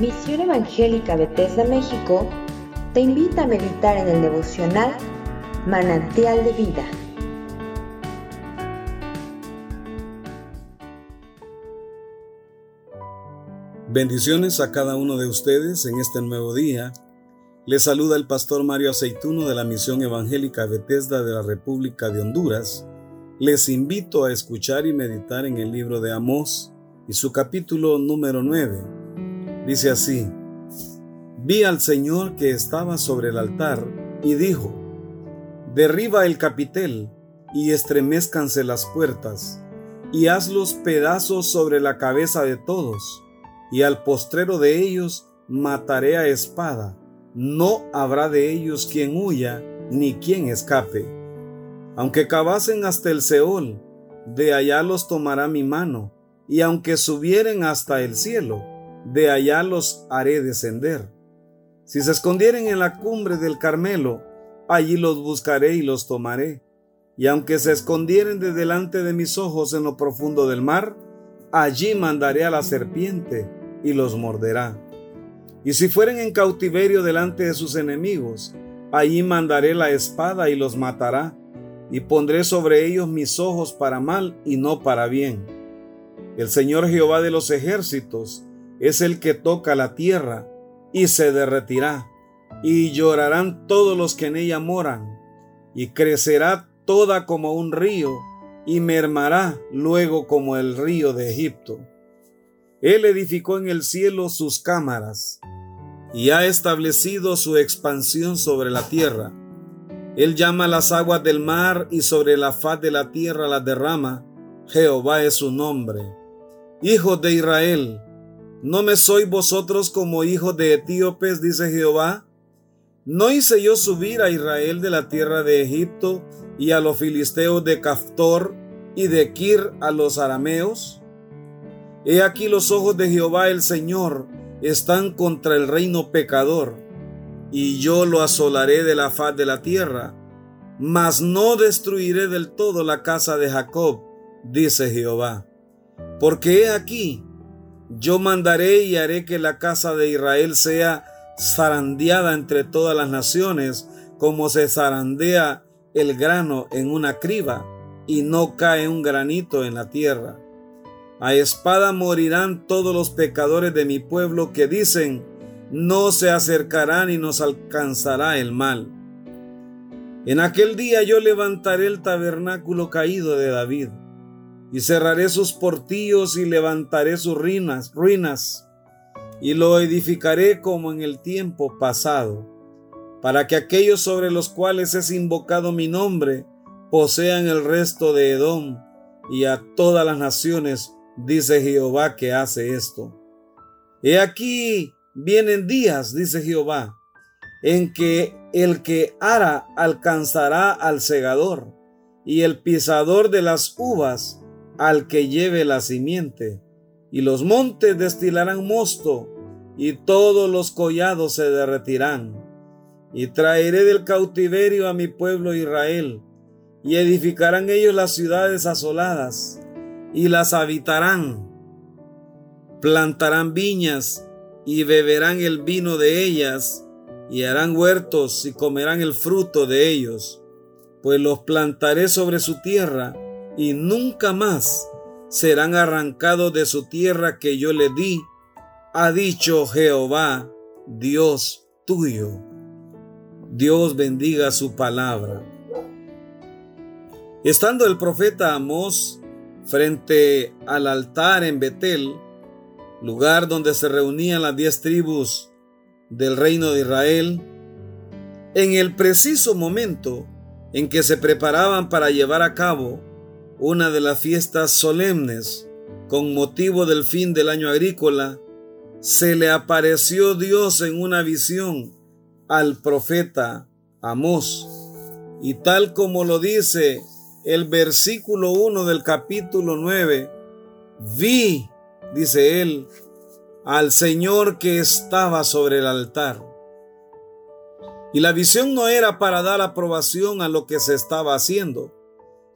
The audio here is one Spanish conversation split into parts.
Misión Evangélica Bethesda México te invita a meditar en el devocional Manantial de Vida. Bendiciones a cada uno de ustedes en este nuevo día. Les saluda el pastor Mario Aceituno de la Misión Evangélica Bethesda de la República de Honduras. Les invito a escuchar y meditar en el libro de Amós y su capítulo número 9. Dice así, Vi al Señor que estaba sobre el altar y dijo, Derriba el capitel y estremezcanse las puertas, y hazlos pedazos sobre la cabeza de todos, y al postrero de ellos mataré a espada, no habrá de ellos quien huya ni quien escape. Aunque cavasen hasta el Seol, de allá los tomará mi mano, y aunque subieren hasta el cielo, de allá los haré descender. Si se escondieren en la cumbre del Carmelo, allí los buscaré y los tomaré. Y aunque se escondieren de delante de mis ojos en lo profundo del mar, allí mandaré a la serpiente y los morderá. Y si fueren en cautiverio delante de sus enemigos, allí mandaré la espada y los matará, y pondré sobre ellos mis ojos para mal y no para bien. El Señor Jehová de los ejércitos es el que toca la tierra y se derretirá, y llorarán todos los que en ella moran, y crecerá toda como un río, y mermará luego como el río de Egipto. Él edificó en el cielo sus cámaras, y ha establecido su expansión sobre la tierra. Él llama las aguas del mar y sobre la faz de la tierra las derrama. Jehová es su nombre. Hijos de Israel, ¿no me sois vosotros como hijos de etíopes, dice Jehová? ¿No hice yo subir a Israel de la tierra de Egipto y a los filisteos de Caftor y de Kir a los arameos? He aquí los ojos de Jehová el Señor están contra el reino pecador, y yo lo asolaré de la faz de la tierra, mas no destruiré del todo la casa de Jacob, dice Jehová. Porque he aquí, yo mandaré y haré que la casa de Israel sea zarandeada entre todas las naciones, como se zarandea el grano en una criba, y no cae un granito en la tierra. A espada morirán todos los pecadores de mi pueblo que dicen, no se acercarán y nos alcanzará el mal. En aquel día yo levantaré el tabernáculo caído de David y cerraré sus portillos y levantaré sus ruinas, ruinas, y lo edificaré como en el tiempo pasado, para que aquellos sobre los cuales es invocado mi nombre posean el resto de Edom y a todas las naciones, dice Jehová que hace esto. He aquí vienen días, dice Jehová, en que el que ara alcanzará al segador, y el pisador de las uvas al que lleve la simiente, y los montes destilarán mosto, y todos los collados se derretirán. Y traeré del cautiverio a mi pueblo Israel, y edificarán ellos las ciudades asoladas, y las habitarán. Plantarán viñas, y beberán el vino de ellas, y harán huertos, y comerán el fruto de ellos, pues los plantaré sobre su tierra, y nunca más serán arrancados de su tierra que yo le di, ha dicho Jehová, Dios tuyo. Dios bendiga su palabra. Estando el profeta Amós frente al altar en Betel, lugar donde se reunían las diez tribus del reino de Israel, en el preciso momento en que se preparaban para llevar a cabo una de las fiestas solemnes con motivo del fin del año agrícola, se le apareció Dios en una visión al profeta Amós. Y tal como lo dice el versículo 1 del capítulo 9, vi, dice él, al Señor que estaba sobre el altar. Y la visión no era para dar aprobación a lo que se estaba haciendo,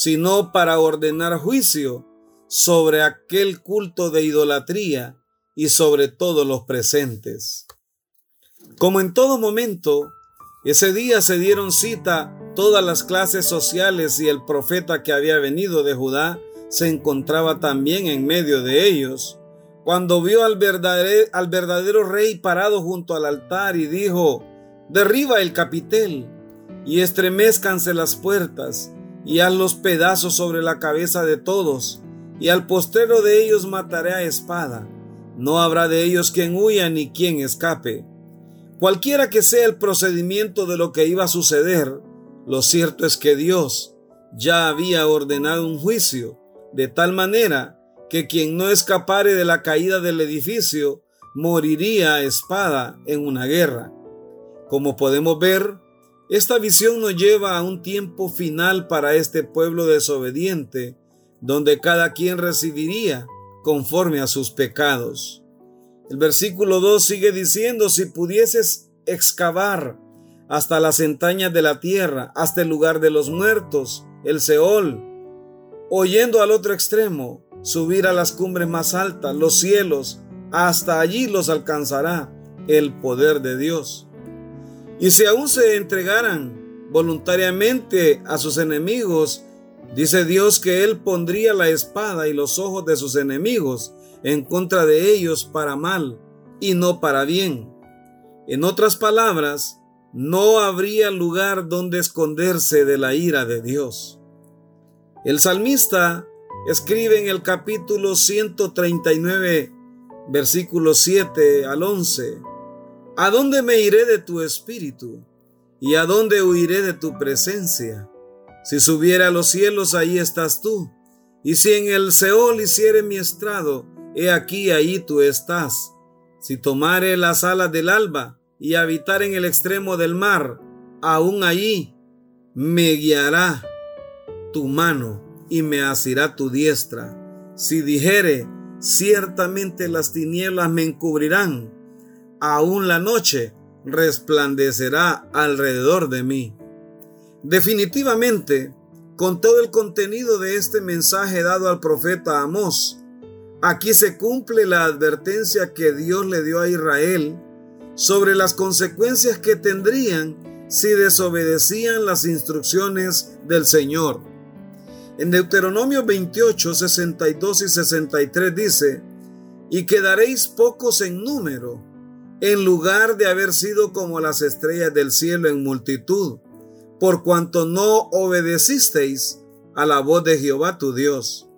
sino para ordenar juicio sobre aquel culto de idolatría y sobre todo los presentes. Como en todo momento, ese día se dieron cita todas las clases sociales y el profeta que había venido de Judá se encontraba también en medio de ellos. Cuando vio al verdadero, al verdadero rey parado junto al altar y dijo, derriba el capitel y estremezcanse las puertas y haz los pedazos sobre la cabeza de todos y al postero de ellos mataré a espada. No habrá de ellos quien huya ni quien escape. Cualquiera que sea el procedimiento de lo que iba a suceder, lo cierto es que Dios ya había ordenado un juicio, de tal manera que quien no escapare de la caída del edificio moriría a espada en una guerra. Como podemos ver, esta visión nos lleva a un tiempo final para este pueblo desobediente, donde cada quien recibiría conforme a sus pecados. El versículo 2 sigue diciendo, si pudieses excavar hasta las entrañas de la tierra, hasta el lugar de los muertos, el Seol, oyendo al otro extremo, subir a las cumbres más altas, los cielos, hasta allí los alcanzará el poder de Dios. Y si aún se entregaran voluntariamente a sus enemigos, dice Dios que Él pondría la espada y los ojos de sus enemigos en contra de ellos para mal y no para bien. En otras palabras, no habría lugar donde esconderse de la ira de Dios. El salmista escribe en el capítulo 139, versículos 7 al 11, ¿A dónde me iré de tu espíritu? ¿Y a dónde huiré de tu presencia? Si subiera a los cielos, ahí estás tú. Y si en el Seol hiciere mi estrado, he aquí, ahí tú estás. Si tomare las alas del alba y habitar en el extremo del mar, aún allí me guiará tu mano y me asirá tu diestra. Si dijere, ciertamente las tinieblas me encubrirán, aún la noche resplandecerá alrededor de mí. Definitivamente, con todo el contenido de este mensaje dado al profeta Amós, aquí se cumple la advertencia que Dios le dio a Israel sobre las consecuencias que tendrían si desobedecían las instrucciones del Señor. En Deuteronomio 28, 62 y 63 dice, y quedaréis pocos en número, en lugar de haber sido como las estrellas del cielo en multitud, por cuanto no obedecisteis a la voz de Jehová tu Dios.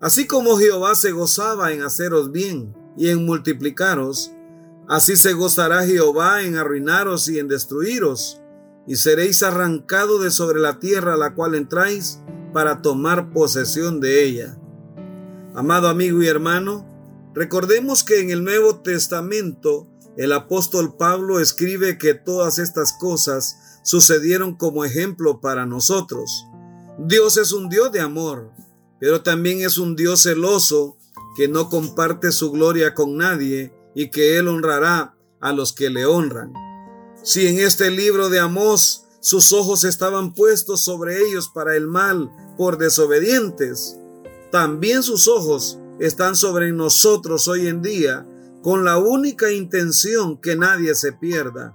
Así como Jehová se gozaba en haceros bien y en multiplicaros, así se gozará Jehová en arruinaros y en destruiros, y seréis arrancados de sobre la tierra a la cual entráis para tomar posesión de ella. Amado amigo y hermano, recordemos que en el Nuevo Testamento el apóstol Pablo escribe que todas estas cosas sucedieron como ejemplo para nosotros. Dios es un Dios de amor, pero también es un Dios celoso que no comparte su gloria con nadie y que Él honrará a los que le honran. Si en este libro de Amós sus ojos estaban puestos sobre ellos para el mal por desobedientes, también sus ojos están sobre nosotros hoy en día con la única intención que nadie se pierda,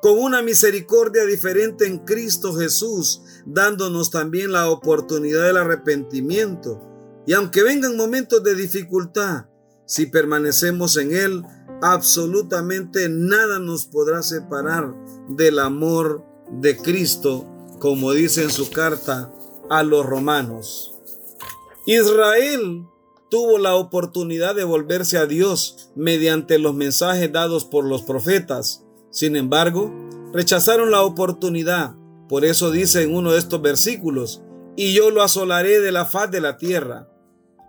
con una misericordia diferente en Cristo Jesús, dándonos también la oportunidad del arrepentimiento. Y aunque vengan momentos de dificultad, si permanecemos en Él, absolutamente nada nos podrá separar del amor de Cristo, como dice en su carta a los romanos. Israel tuvo la oportunidad de volverse a Dios mediante los mensajes dados por los profetas. Sin embargo, rechazaron la oportunidad. Por eso dice en uno de estos versículos, y yo lo asolaré de la faz de la tierra.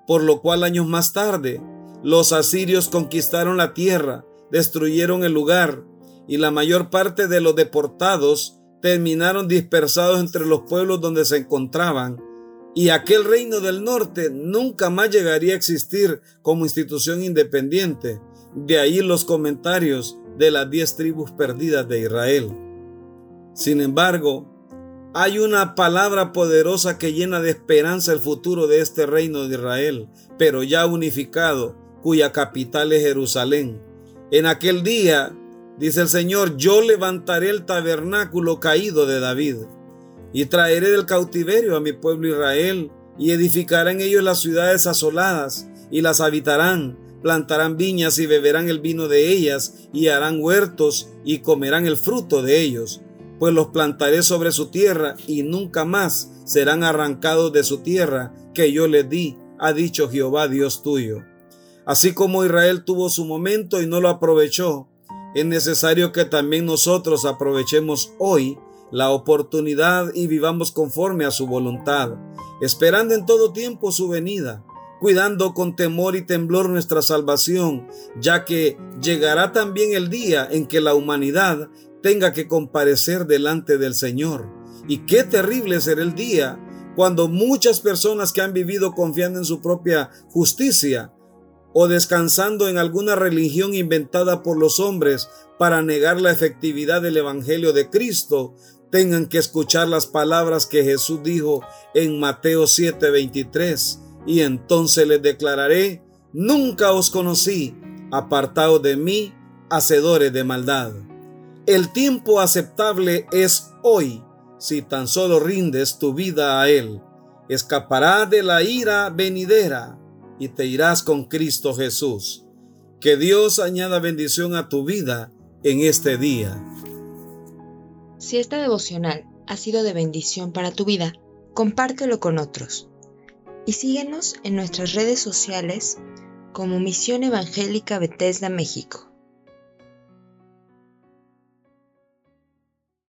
Por lo cual años más tarde, los asirios conquistaron la tierra, destruyeron el lugar, y la mayor parte de los deportados terminaron dispersados entre los pueblos donde se encontraban, y aquel reino del norte nunca más llegaría a existir como institución independiente. De ahí los comentarios de las diez tribus perdidas de Israel. Sin embargo, hay una palabra poderosa que llena de esperanza el futuro de este reino de Israel, pero ya unificado cuya capital es Jerusalén. En aquel día, dice el Señor, yo levantaré el tabernáculo caído de David y traeré del cautiverio a mi pueblo Israel y edificaré en ellos las ciudades asoladas y las habitarán, plantarán viñas y beberán el vino de ellas y harán huertos y comerán el fruto de ellos, pues los plantaré sobre su tierra y nunca más serán arrancados de su tierra que yo les di, ha dicho Jehová Dios tuyo. Así como Israel tuvo su momento y no lo aprovechó, es necesario que también nosotros aprovechemos hoy la oportunidad y vivamos conforme a su voluntad, esperando en todo tiempo su venida, cuidando con temor y temblor nuestra salvación, ya que llegará también el día en que la humanidad tenga que comparecer delante del Señor. Y qué terrible será el día cuando muchas personas que han vivido confiando en su propia justicia o descansando en alguna religión inventada por los hombres para negar la efectividad del Evangelio de Cristo, tengan que escuchar las palabras que Jesús dijo en Mateo 7:23, y entonces les declararé, nunca os conocí, apartados de mí, hacedores de maldad. El tiempo aceptable es hoy, si tan solo rindes tu vida a Él. Escapará de la ira venidera y te irás con Cristo Jesús. Que Dios añada bendición a tu vida en este día. Si esta devocional ha sido de bendición para tu vida, compártelo con otros. Y síguenos en nuestras redes sociales como Misión Evangélica Bethesda México.